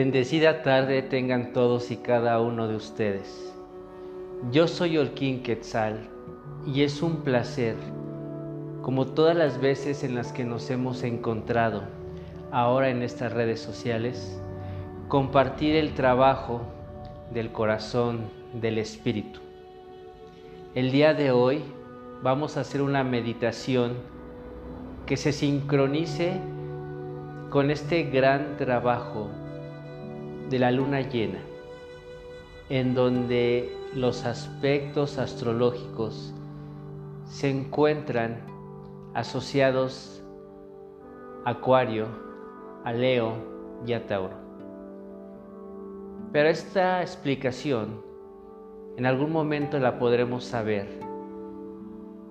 Bendecida tarde tengan todos y cada uno de ustedes. Yo soy Olquín Quetzal y es un placer, como todas las veces en las que nos hemos encontrado ahora en estas redes sociales, compartir el trabajo del corazón, del espíritu. El día de hoy vamos a hacer una meditación que se sincronice con este gran trabajo de la luna llena, en donde los aspectos astrológicos se encuentran asociados a Acuario, a Leo y a Tauro. Pero esta explicación en algún momento la podremos saber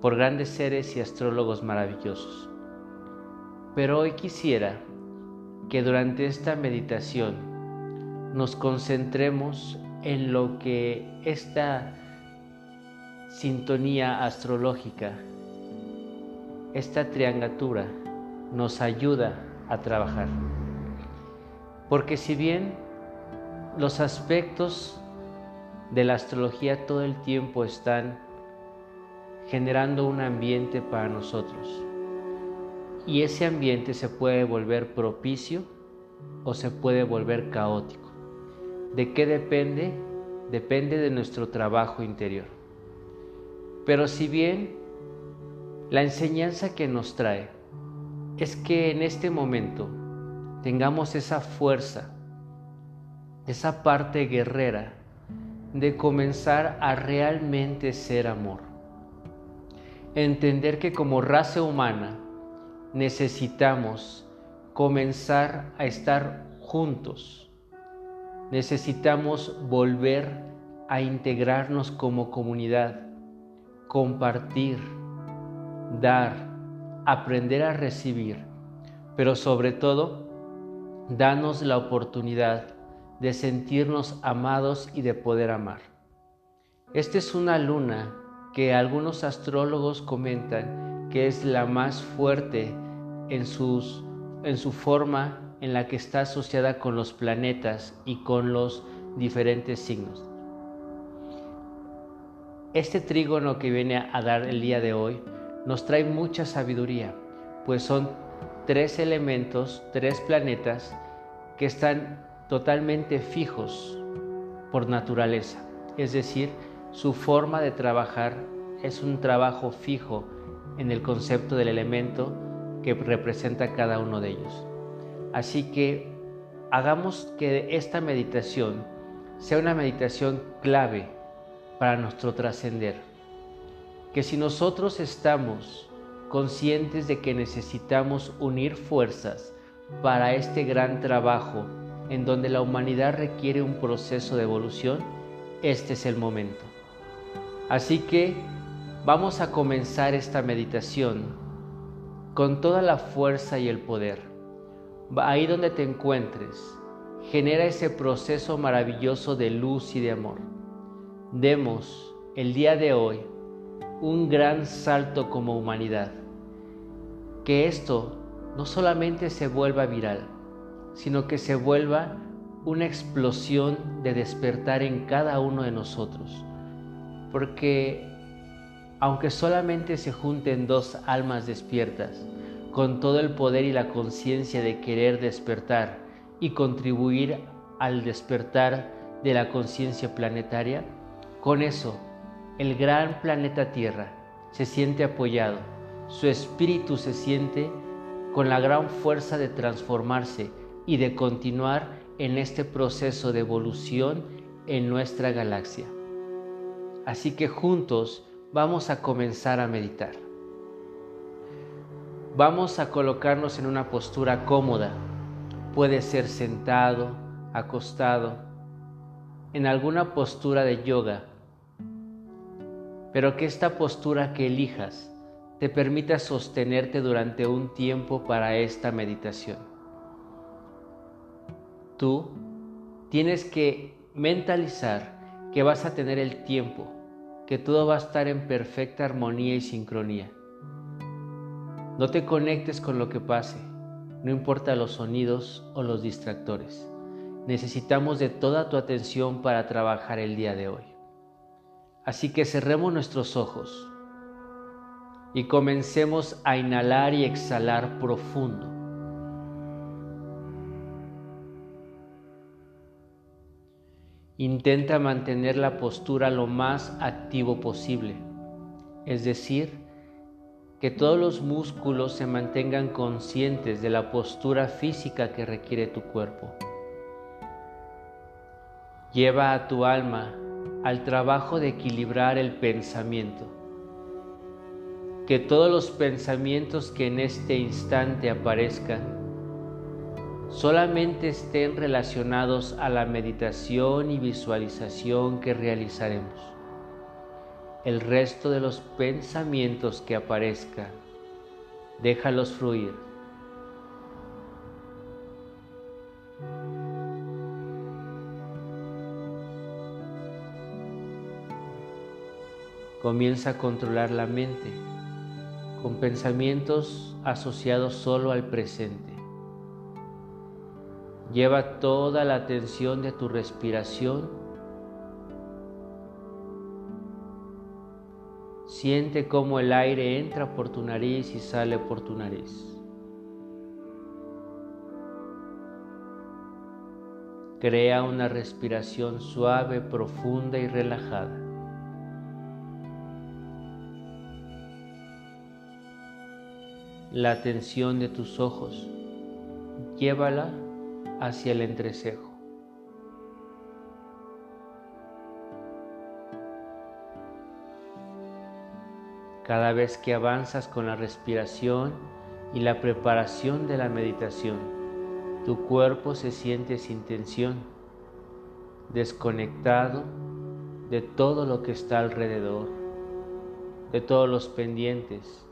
por grandes seres y astrólogos maravillosos. Pero hoy quisiera que durante esta meditación nos concentremos en lo que esta sintonía astrológica, esta triangatura nos ayuda a trabajar. Porque si bien los aspectos de la astrología todo el tiempo están generando un ambiente para nosotros, y ese ambiente se puede volver propicio o se puede volver caótico. ¿De qué depende? Depende de nuestro trabajo interior. Pero si bien la enseñanza que nos trae es que en este momento tengamos esa fuerza, esa parte guerrera de comenzar a realmente ser amor. Entender que como raza humana necesitamos comenzar a estar juntos necesitamos volver a integrarnos como comunidad, compartir, dar, aprender a recibir, pero sobre todo, danos la oportunidad de sentirnos amados y de poder amar. Esta es una luna que algunos astrólogos comentan que es la más fuerte en, sus, en su forma en la que está asociada con los planetas y con los diferentes signos. Este trígono que viene a dar el día de hoy nos trae mucha sabiduría, pues son tres elementos, tres planetas que están totalmente fijos por naturaleza, es decir, su forma de trabajar es un trabajo fijo en el concepto del elemento que representa cada uno de ellos. Así que hagamos que esta meditación sea una meditación clave para nuestro trascender. Que si nosotros estamos conscientes de que necesitamos unir fuerzas para este gran trabajo en donde la humanidad requiere un proceso de evolución, este es el momento. Así que vamos a comenzar esta meditación con toda la fuerza y el poder ahí donde te encuentres, genera ese proceso maravilloso de luz y de amor. Demos el día de hoy un gran salto como humanidad. Que esto no solamente se vuelva viral, sino que se vuelva una explosión de despertar en cada uno de nosotros. Porque aunque solamente se junten dos almas despiertas, con todo el poder y la conciencia de querer despertar y contribuir al despertar de la conciencia planetaria, con eso el gran planeta Tierra se siente apoyado, su espíritu se siente con la gran fuerza de transformarse y de continuar en este proceso de evolución en nuestra galaxia. Así que juntos vamos a comenzar a meditar. Vamos a colocarnos en una postura cómoda. Puede ser sentado, acostado, en alguna postura de yoga, pero que esta postura que elijas te permita sostenerte durante un tiempo para esta meditación. Tú tienes que mentalizar que vas a tener el tiempo, que todo va a estar en perfecta armonía y sincronía no te conectes con lo que pase, no importa los sonidos o los distractores. necesitamos de toda tu atención para trabajar el día de hoy. Así que cerremos nuestros ojos y comencemos a inhalar y exhalar profundo. Intenta mantener la postura lo más activo posible, es decir, que todos los músculos se mantengan conscientes de la postura física que requiere tu cuerpo. Lleva a tu alma al trabajo de equilibrar el pensamiento. Que todos los pensamientos que en este instante aparezcan solamente estén relacionados a la meditación y visualización que realizaremos. El resto de los pensamientos que aparezcan, déjalos fluir. Comienza a controlar la mente con pensamientos asociados solo al presente. Lleva toda la atención de tu respiración. Siente cómo el aire entra por tu nariz y sale por tu nariz. Crea una respiración suave, profunda y relajada. La atención de tus ojos, llévala hacia el entrecejo. Cada vez que avanzas con la respiración y la preparación de la meditación, tu cuerpo se siente sin tensión, desconectado de todo lo que está alrededor, de todos los pendientes,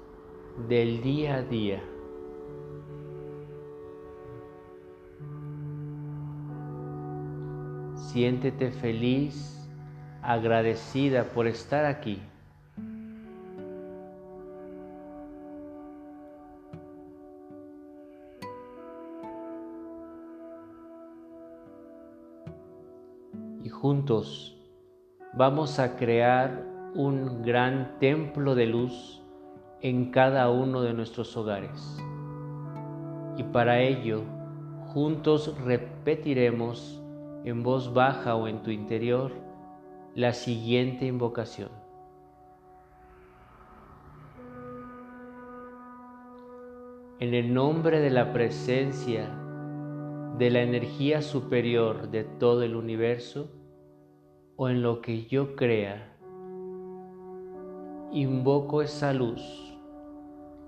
del día a día. Siéntete feliz, agradecida por estar aquí. Juntos vamos a crear un gran templo de luz en cada uno de nuestros hogares. Y para ello, juntos repetiremos en voz baja o en tu interior la siguiente invocación. En el nombre de la presencia de la energía superior de todo el universo o en lo que yo crea, invoco esa luz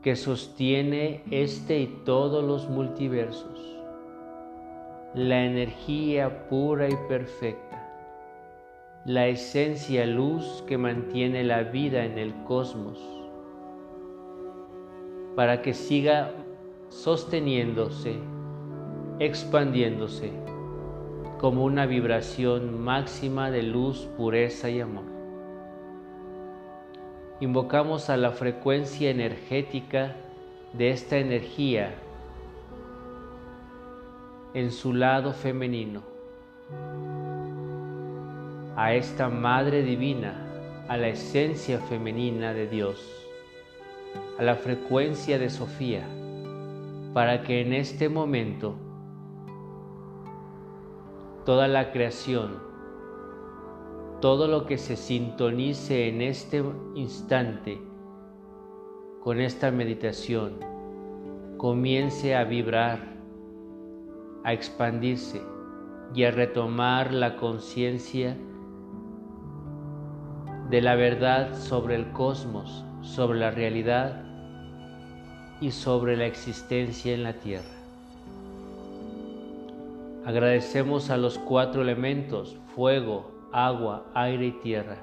que sostiene este y todos los multiversos la energía pura y perfecta, la esencia luz que mantiene la vida en el cosmos, para que siga sosteniéndose, expandiéndose como una vibración máxima de luz, pureza y amor. Invocamos a la frecuencia energética de esta energía en su lado femenino, a esta Madre Divina, a la esencia femenina de Dios, a la frecuencia de Sofía, para que en este momento toda la creación, todo lo que se sintonice en este instante con esta meditación, comience a vibrar a expandirse y a retomar la conciencia de la verdad sobre el cosmos, sobre la realidad y sobre la existencia en la tierra. Agradecemos a los cuatro elementos, fuego, agua, aire y tierra,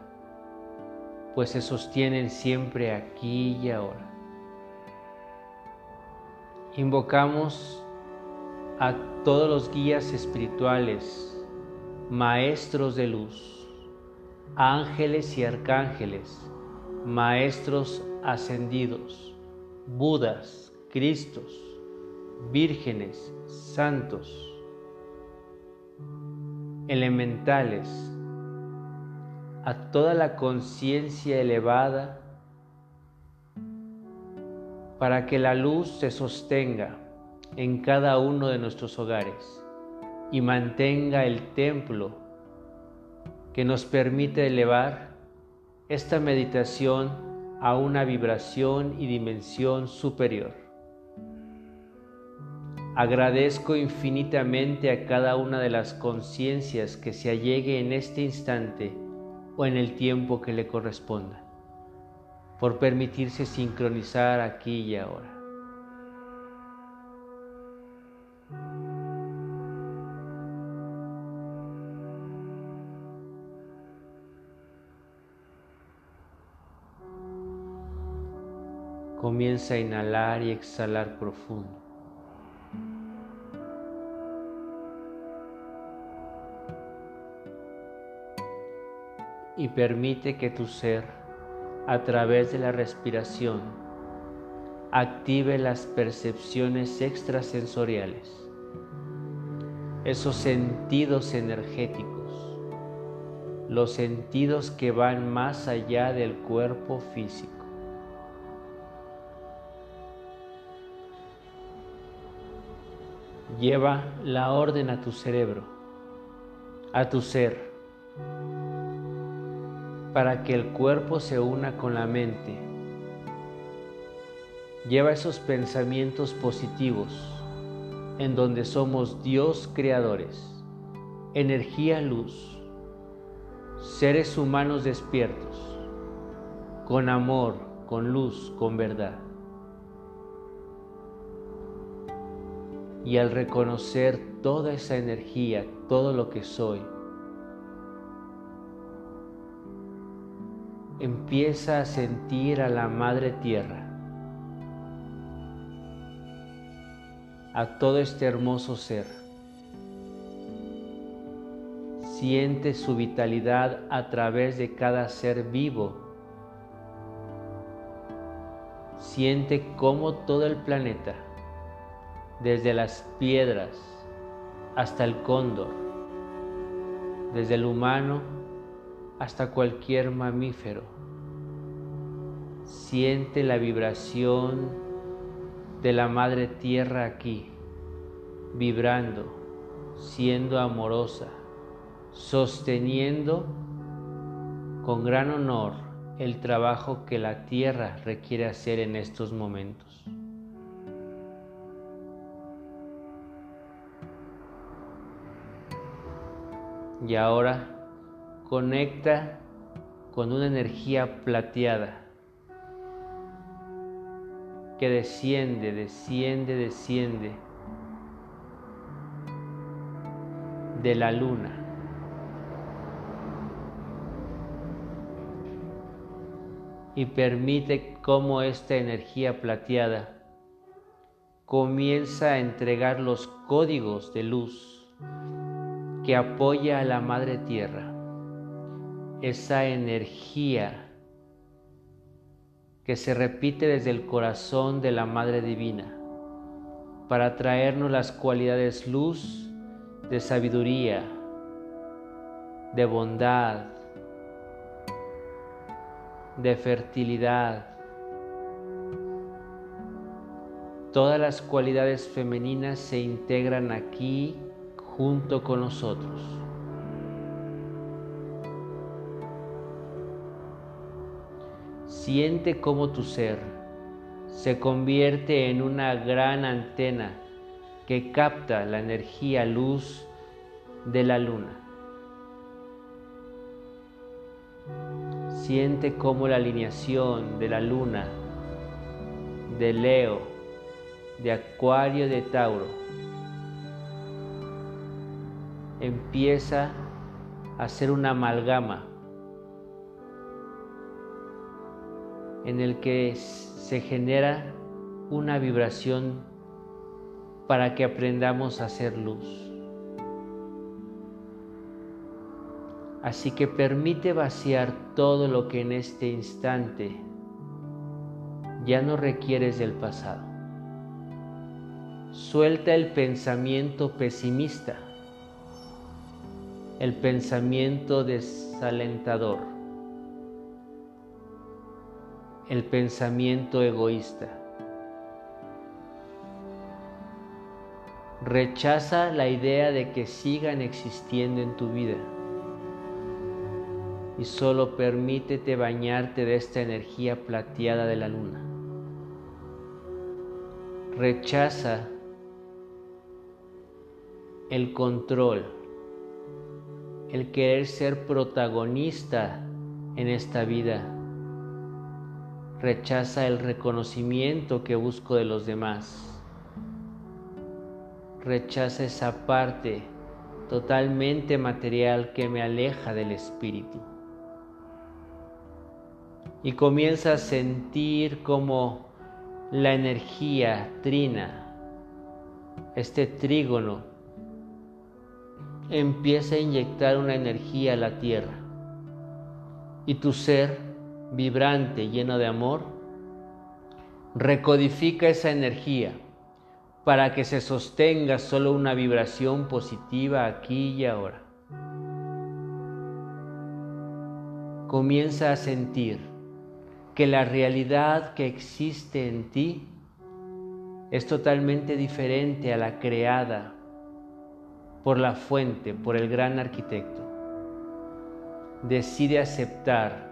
pues se sostienen siempre aquí y ahora. Invocamos a todos los guías espirituales, maestros de luz, ángeles y arcángeles, maestros ascendidos, budas, cristos, vírgenes, santos. Elementales, a toda la conciencia elevada, para que la luz se sostenga en cada uno de nuestros hogares y mantenga el templo que nos permite elevar esta meditación a una vibración y dimensión superior. Agradezco infinitamente a cada una de las conciencias que se allegue en este instante o en el tiempo que le corresponda, por permitirse sincronizar aquí y ahora. Comienza a inhalar y exhalar profundo. Y permite que tu ser, a través de la respiración, active las percepciones extrasensoriales, esos sentidos energéticos, los sentidos que van más allá del cuerpo físico. Lleva la orden a tu cerebro, a tu ser, para que el cuerpo se una con la mente. Lleva esos pensamientos positivos en donde somos Dios creadores, energía luz, seres humanos despiertos, con amor, con luz, con verdad. Y al reconocer toda esa energía, todo lo que soy, empieza a sentir a la Madre Tierra, a todo este hermoso ser. Siente su vitalidad a través de cada ser vivo. Siente cómo todo el planeta desde las piedras hasta el cóndor, desde el humano hasta cualquier mamífero. Siente la vibración de la madre tierra aquí, vibrando, siendo amorosa, sosteniendo con gran honor el trabajo que la tierra requiere hacer en estos momentos. Y ahora conecta con una energía plateada que desciende, desciende, desciende de la luna. Y permite cómo esta energía plateada comienza a entregar los códigos de luz que apoya a la Madre Tierra, esa energía que se repite desde el corazón de la Madre Divina para traernos las cualidades luz, de sabiduría, de bondad, de fertilidad, todas las cualidades femeninas se integran aquí junto con nosotros. Siente cómo tu ser se convierte en una gran antena que capta la energía luz de la luna. Siente cómo la alineación de la luna, de Leo, de Acuario, de Tauro, empieza a ser una amalgama en el que se genera una vibración para que aprendamos a hacer luz. Así que permite vaciar todo lo que en este instante ya no requieres del pasado. Suelta el pensamiento pesimista el pensamiento desalentador, el pensamiento egoísta. Rechaza la idea de que sigan existiendo en tu vida y solo permítete bañarte de esta energía plateada de la luna. Rechaza el control, el querer ser protagonista en esta vida. Rechaza el reconocimiento que busco de los demás. Rechaza esa parte totalmente material que me aleja del espíritu y comienza a sentir como la energía trina, este trígono, empieza a inyectar una energía a la tierra y tu ser vibrante, lleno de amor, recodifica esa energía para que se sostenga solo una vibración positiva aquí y ahora. Comienza a sentir que la realidad que existe en ti es totalmente diferente a la creada por la fuente, por el gran arquitecto. Decide aceptar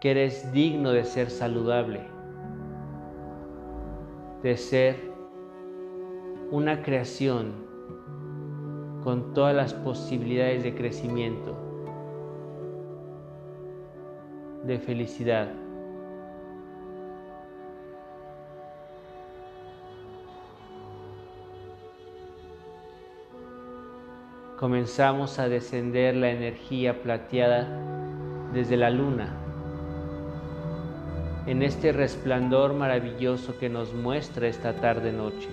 que eres digno de ser saludable, de ser una creación con todas las posibilidades de crecimiento de felicidad. Comenzamos a descender la energía plateada desde la luna en este resplandor maravilloso que nos muestra esta tarde noche.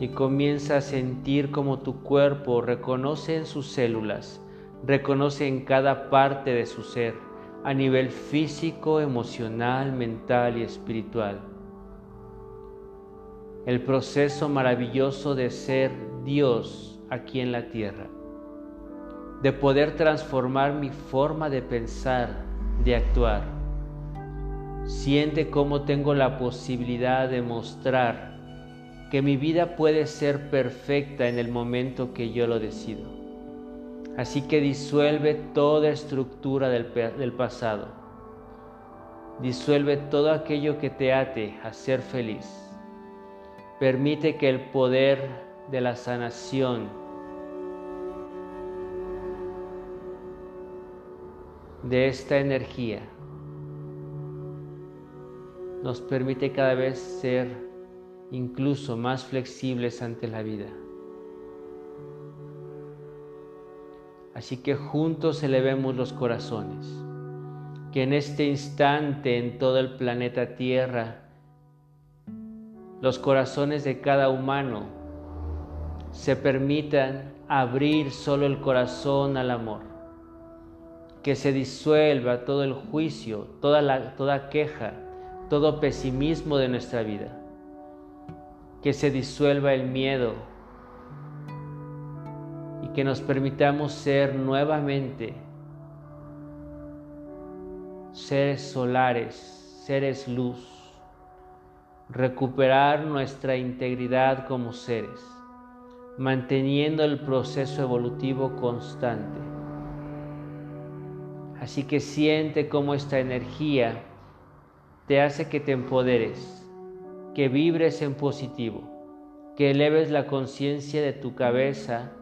Y comienza a sentir como tu cuerpo reconoce en sus células, reconoce en cada parte de su ser a nivel físico, emocional, mental y espiritual. El proceso maravilloso de ser Dios aquí en la tierra, de poder transformar mi forma de pensar, de actuar. Siente cómo tengo la posibilidad de mostrar que mi vida puede ser perfecta en el momento que yo lo decido. Así que disuelve toda estructura del, pasado. Disuelve todo aquello que te ate a ser feliz. Permite que el poder de la sanación de esta energía nos permite cada vez ser incluso más flexibles ante la vida. Así que juntos elevemos los corazones. Que en este instante en todo el planeta Tierra, los corazones de cada humano se permitan abrir solo el corazón al amor. Que se disuelva todo el juicio, toda, la, toda queja, todo pesimismo de nuestra vida. Que se disuelva el miedo, que nos permitamos ser nuevamente seres solares, seres luz, recuperar nuestra integridad como seres, manteniendo el proceso evolutivo constante. Así que siente cómo esta energía te hace que te empoderes, que vibres en positivo, que eleves la conciencia de tu cabeza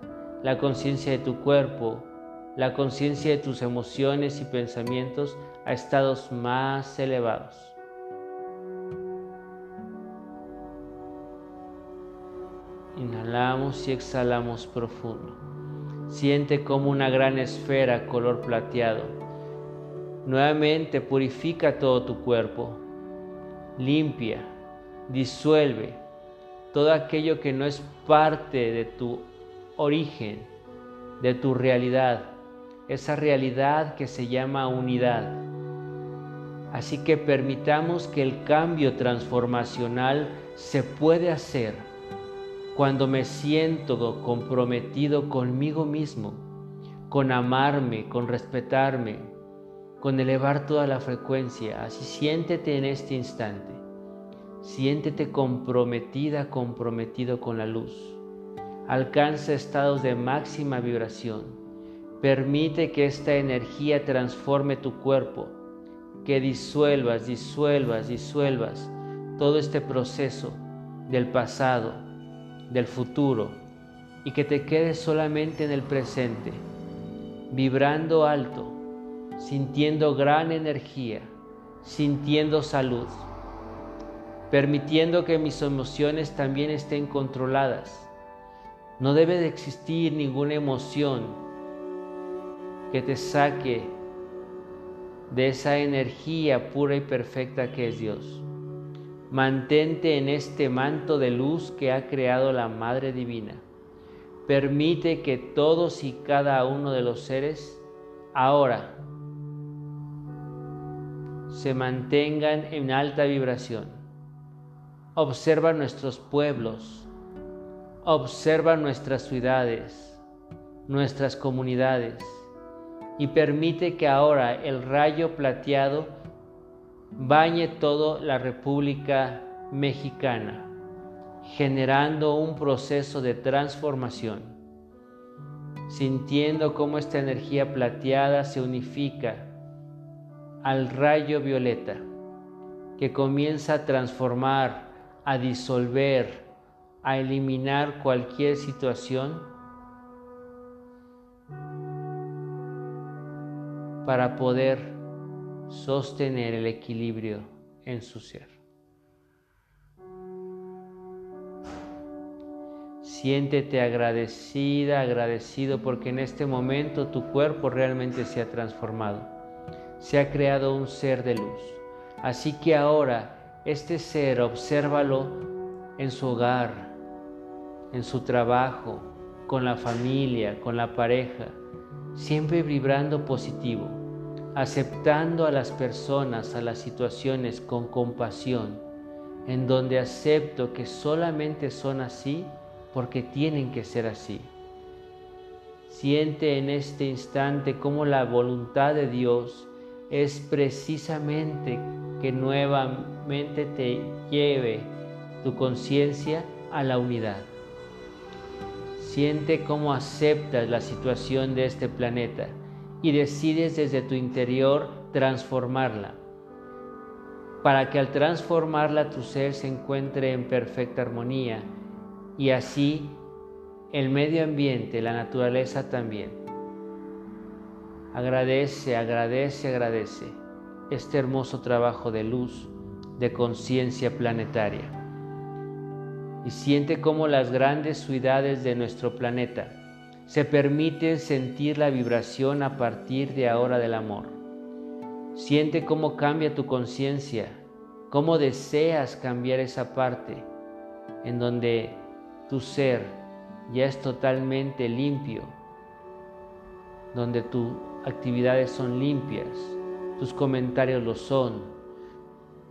la conciencia de tu cuerpo, la conciencia de tus emociones y pensamientos a estados más elevados. Inhalamos y exhalamos profundo. Siente como una gran esfera color plateado. Nuevamente purifica todo tu cuerpo. Limpia, disuelve todo aquello que no es parte de tu origen de tu realidad, esa realidad que se llama unidad. Así que permitamos que el cambio transformacional se puede hacer cuando me siento comprometido conmigo mismo, con amarme, con respetarme, con elevar toda la frecuencia. Así siéntete en este instante. Siéntete comprometida, comprometido con la luz. Alcanza estados de máxima vibración. Permite que esta energía transforme tu cuerpo, que disuelvas, disuelvas, disuelvas todo este proceso del pasado, del futuro, y que te quedes solamente en el presente, vibrando alto, sintiendo gran energía, sintiendo salud, permitiendo que mis emociones también estén controladas. No debe de existir ninguna emoción que te saque de esa energía pura y perfecta que es Dios. Mantente en este manto de luz que ha creado la Madre Divina. Permite que todos y cada uno de los seres ahora se mantengan en alta vibración. Observa nuestros pueblos, observa nuestras ciudades, nuestras comunidades. Y permite que ahora el rayo plateado bañe toda la República Mexicana, generando un proceso de transformación, sintiendo cómo esta energía plateada se unifica al rayo violeta, que comienza a transformar, a disolver, a eliminar cualquier situación para poder sostener el equilibrio en su ser. Siéntete agradecida, agradecido porque en este momento tu cuerpo realmente se ha transformado. Se ha creado un ser de luz. Así que ahora este ser, obsérvalo en su hogar, en su trabajo, con la familia, con la pareja, siempre vibrando positivo aceptando a las personas, a las situaciones con compasión, en donde acepto que solamente son así porque tienen que ser así. Siente en este instante cómo la voluntad de Dios es precisamente que nuevamente te lleve tu conciencia a la unidad. Siente cómo aceptas la situación de este planeta y decides desde tu interior transformarla, para que al transformarla tu ser se encuentre en perfecta armonía y así el medio ambiente, la naturaleza también. Agradece, agradece, agradece este hermoso trabajo de luz, de conciencia planetaria. Y siente cómo las grandes ciudades de nuestro planeta se permite sentir la vibración a partir de ahora del amor. Siente cómo cambia tu conciencia, cómo deseas cambiar esa parte en donde tu ser ya es totalmente limpio, donde tus actividades son limpias, tus comentarios lo son,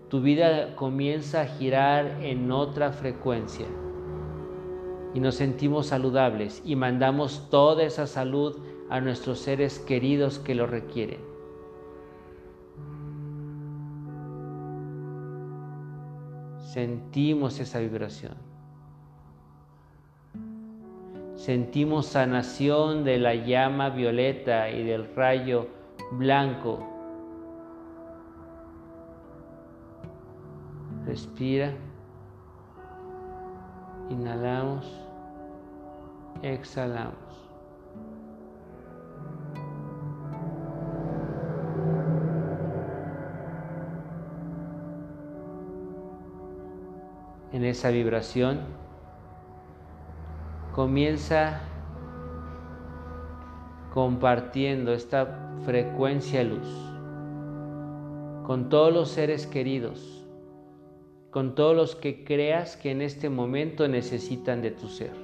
tu vida comienza a girar en otra frecuencia y nos sentimos saludables y mandamos toda esa salud a nuestros seres queridos que lo requieren. Sentimos esa vibración. Sentimos sanación de la llama violeta y del rayo blanco. Respira. Inhalamos exhalamos. En esa vibración comienza compartiendo esta frecuencia luz con todos los seres queridos, con todos los que creas que en este momento necesitan de tu ser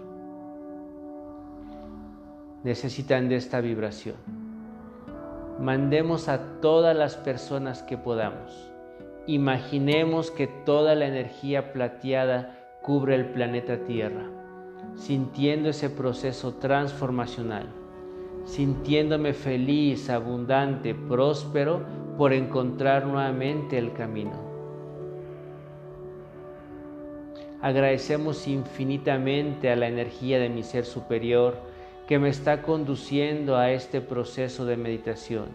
necesitan de esta vibración. Mandemos a todas las personas que podamos. Imaginemos que toda la energía plateada cubre el planeta Tierra. Sintiendo ese proceso transformacional, sintiéndome feliz, abundante, próspero por encontrar nuevamente el camino. Agradecemos infinitamente a la energía de mi ser superior que me está conduciendo a este proceso de meditación.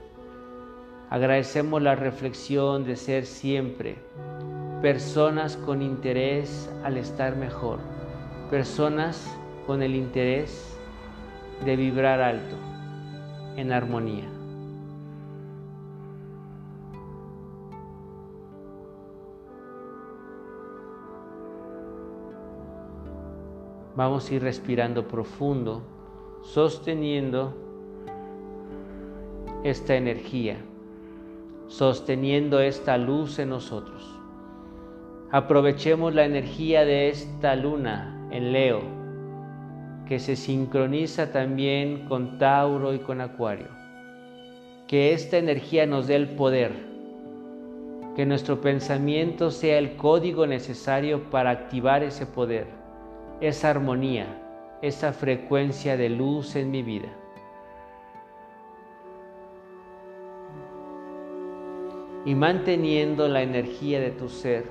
Agradecemos la reflexión de ser siempre personas con interés al estar mejor, personas con el interés de vibrar alto, en armonía. Vamos a ir respirando profundo, sosteniendo esta energía, sosteniendo esta luz en nosotros. Aprovechemos la energía de esta luna en Leo, que se sincroniza también con Tauro y con Acuario. Que esta energía nos dé el poder, que nuestro pensamiento sea el código necesario para activar ese poder esa armonía, esa frecuencia de luz en mi vida. Y manteniendo la energía de tu ser,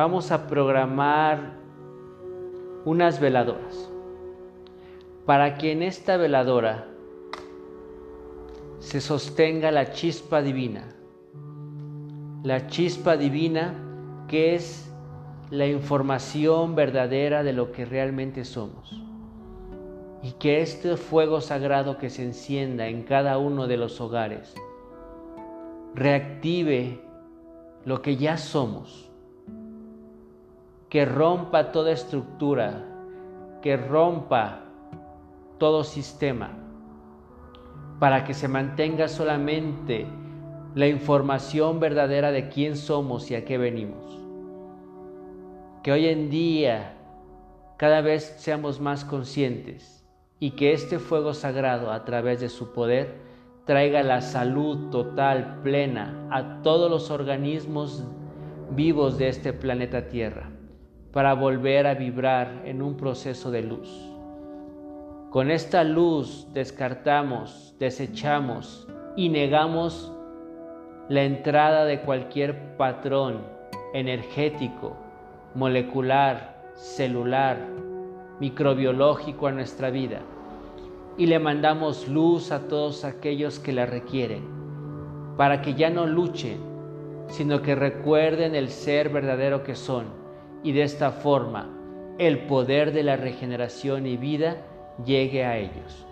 vamos a programar unas veladoras. Para que en esta veladora se sostenga la chispa divina, la chispa divina que es la información verdadera de lo que realmente somos. Y que este fuego sagrado que se encienda en cada uno de los hogares reactive lo que ya somos, que rompa toda estructura, que rompa todo sistema, para que se mantenga solamente la información verdadera de quién somos y a qué venimos. Que hoy en día cada vez seamos más conscientes y que este fuego sagrado a través de su poder traiga la salud total, plena a todos los organismos vivos de este planeta Tierra para volver a vibrar en un proceso de luz. Con esta luz descartamos, desechamos y negamos la entrada de cualquier patrón energético molecular, celular, microbiológico a nuestra vida y le mandamos luz a todos aquellos que la requieren, para que ya no luchen, sino que recuerden el ser verdadero que son y de esta forma el poder de la regeneración y vida llegue a ellos.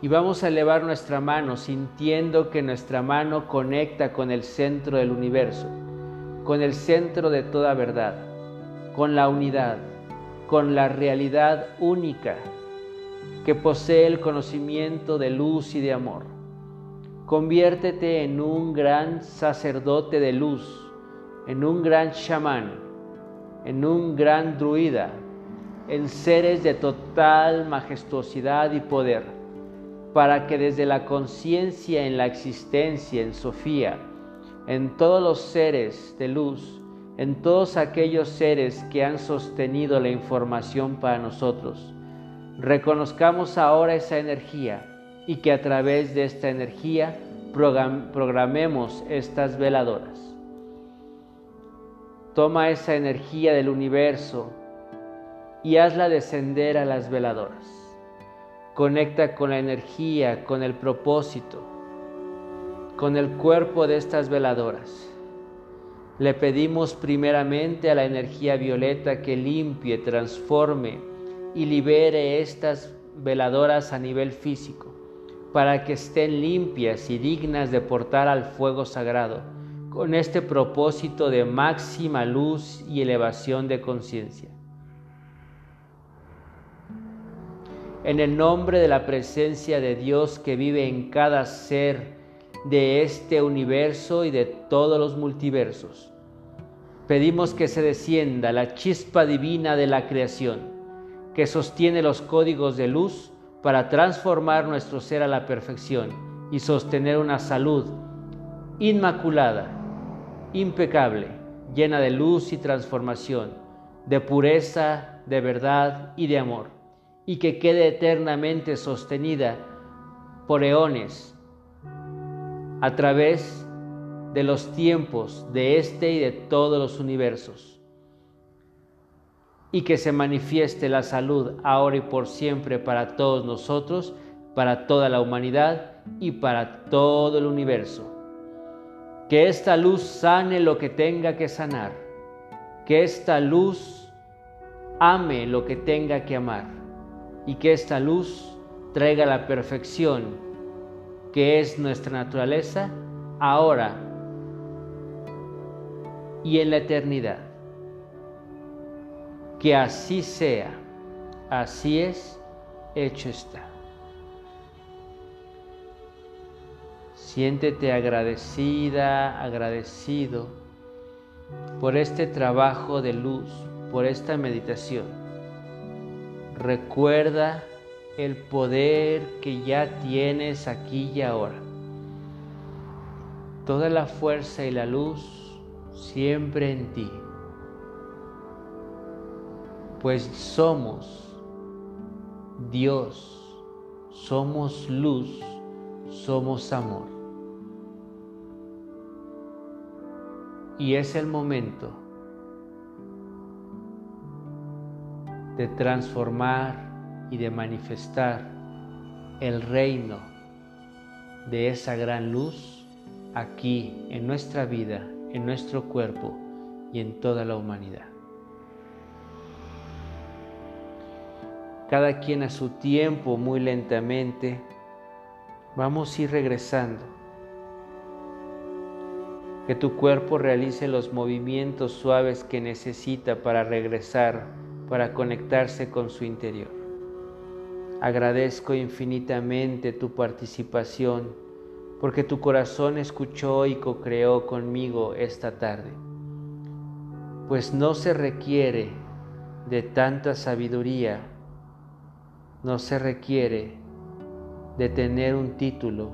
Y vamos a elevar nuestra mano sintiendo que nuestra mano conecta con el centro del universo con el centro de toda verdad, con la unidad, con la realidad única que posee el conocimiento de luz y de amor. Conviértete en un gran sacerdote de luz, en un gran chamán, en un gran druida, en seres de total majestuosidad y poder, para que desde la conciencia en la existencia en Sofía, en todos los seres de luz, en todos aquellos seres que han sostenido la información para nosotros. Reconozcamos ahora esa energía y que a través de esta energía programemos estas veladoras. Toma esa energía del universo y hazla descender a las veladoras. Conecta con la energía, con el propósito con el cuerpo de estas veladoras. Le pedimos primeramente a la energía violeta que limpie, transforme y libere estas veladoras a nivel físico, para que estén limpias y dignas de portar al fuego sagrado, con este propósito de máxima luz y elevación de conciencia. En el nombre de la presencia de Dios que vive en cada ser, de este universo y de todos los multiversos. Pedimos que se descienda la chispa divina de la creación, que sostiene los códigos de luz para transformar nuestro ser a la perfección y sostener una salud inmaculada, impecable, llena de luz y transformación, de pureza, de verdad y de amor, y que quede eternamente sostenida por eones a través de los tiempos de este y de todos los universos, y que se manifieste la salud ahora y por siempre para todos nosotros, para toda la humanidad y para todo el universo. Que esta luz sane lo que tenga que sanar, que esta luz ame lo que tenga que amar y que esta luz traiga la perfección que es nuestra naturaleza ahora y en la eternidad. Que así sea, así es, hecho está. Siéntete agradecida, agradecido por este trabajo de luz, por esta meditación. Recuerda el poder que ya tienes aquí y ahora. Toda la fuerza y la luz siempre en ti. Pues somos Dios, somos luz, somos amor. Y es el momento de transformar y de manifestar el reino de esa gran luz aquí en nuestra vida, en nuestro cuerpo y en toda la humanidad. Cada quien a su tiempo, muy lentamente, vamos a ir regresando. Que tu cuerpo realice los movimientos suaves que necesita para regresar, para conectarse con su interior. Agradezco infinitamente tu participación porque tu corazón escuchó y co-creó conmigo esta tarde. Pues no se requiere de tanta sabiduría, no se requiere de tener un título,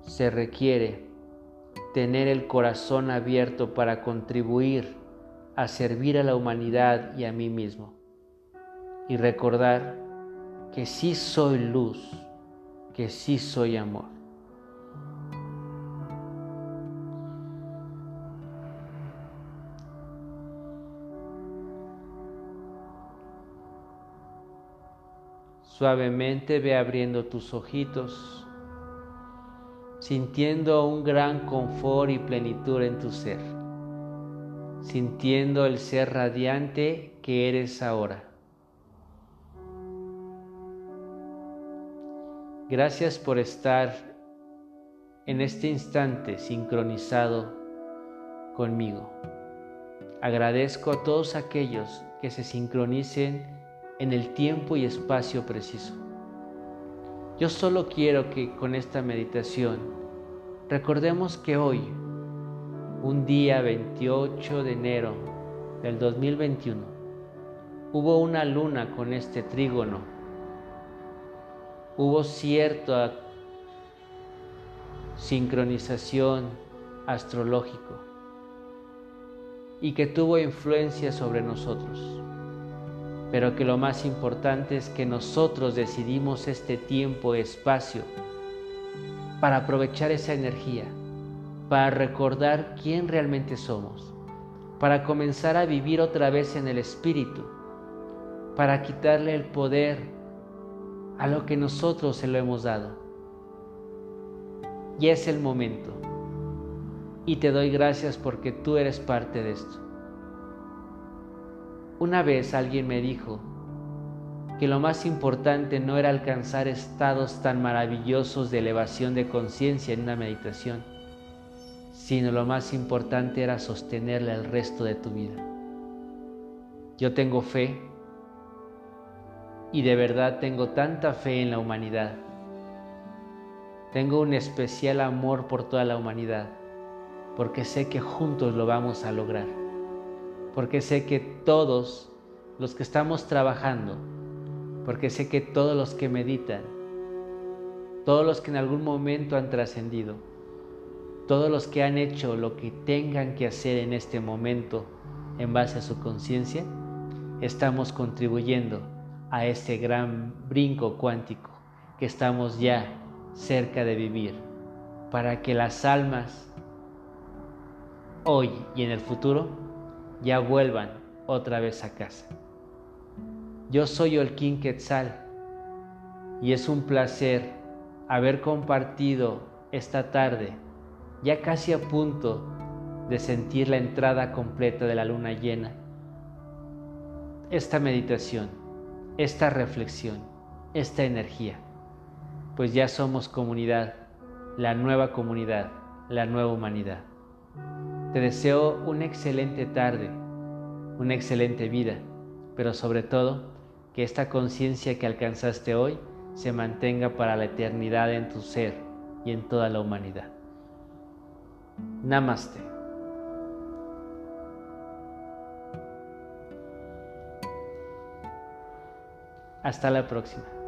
se requiere tener el corazón abierto para contribuir a servir a la humanidad y a mí mismo y recordar que sí soy luz, que sí soy amor. Suavemente ve abriendo tus ojitos, sintiendo un gran confort y plenitud en tu ser, sintiendo el ser radiante que eres ahora. Gracias por estar en este instante sincronizado conmigo. Agradezco a todos aquellos que se sincronicen en el tiempo y espacio preciso. Yo solo quiero que con esta meditación recordemos que hoy, un día 28 de enero del 2021, hubo una luna con este trígono hubo cierta sincronización astrológico y que tuvo influencia sobre nosotros. Pero que lo más importante es que nosotros decidimos este tiempo, espacio, para aprovechar esa energía, para recordar quién realmente somos, para comenzar a vivir otra vez en el espíritu, para quitarle el poder a lo que nosotros se lo hemos dado. Y es el momento. Y te doy gracias porque tú eres parte de esto. Una vez alguien me dijo que lo más importante no era alcanzar estados tan maravillosos de elevación de conciencia en una meditación, sino lo más importante era sostenerla el resto de tu vida. Yo tengo fe y de verdad tengo tanta fe en la humanidad. Tengo un especial amor por toda la humanidad, porque sé que juntos lo vamos a lograr, porque sé que todos los que estamos trabajando, porque sé que todos los que meditan, todos los que en algún momento han trascendido, todos los que han hecho lo que tengan que hacer en este momento en base a su conciencia, estamos contribuyendo a este gran brinco cuántico que estamos ya cerca de vivir, para que las almas hoy y en el futuro ya vuelvan otra vez a casa. Yo soy Olquín Quetzal y es un placer haber compartido esta tarde, ya casi a punto de sentir la entrada completa de la luna llena, esta meditación, esta reflexión, esta energía, pues ya somos comunidad, la nueva comunidad, la nueva humanidad. Te deseo una excelente tarde, una excelente vida, pero sobre todo que esta conciencia que alcanzaste hoy se mantenga para la eternidad en tu ser y en toda la humanidad. Namaste. Hasta la próxima.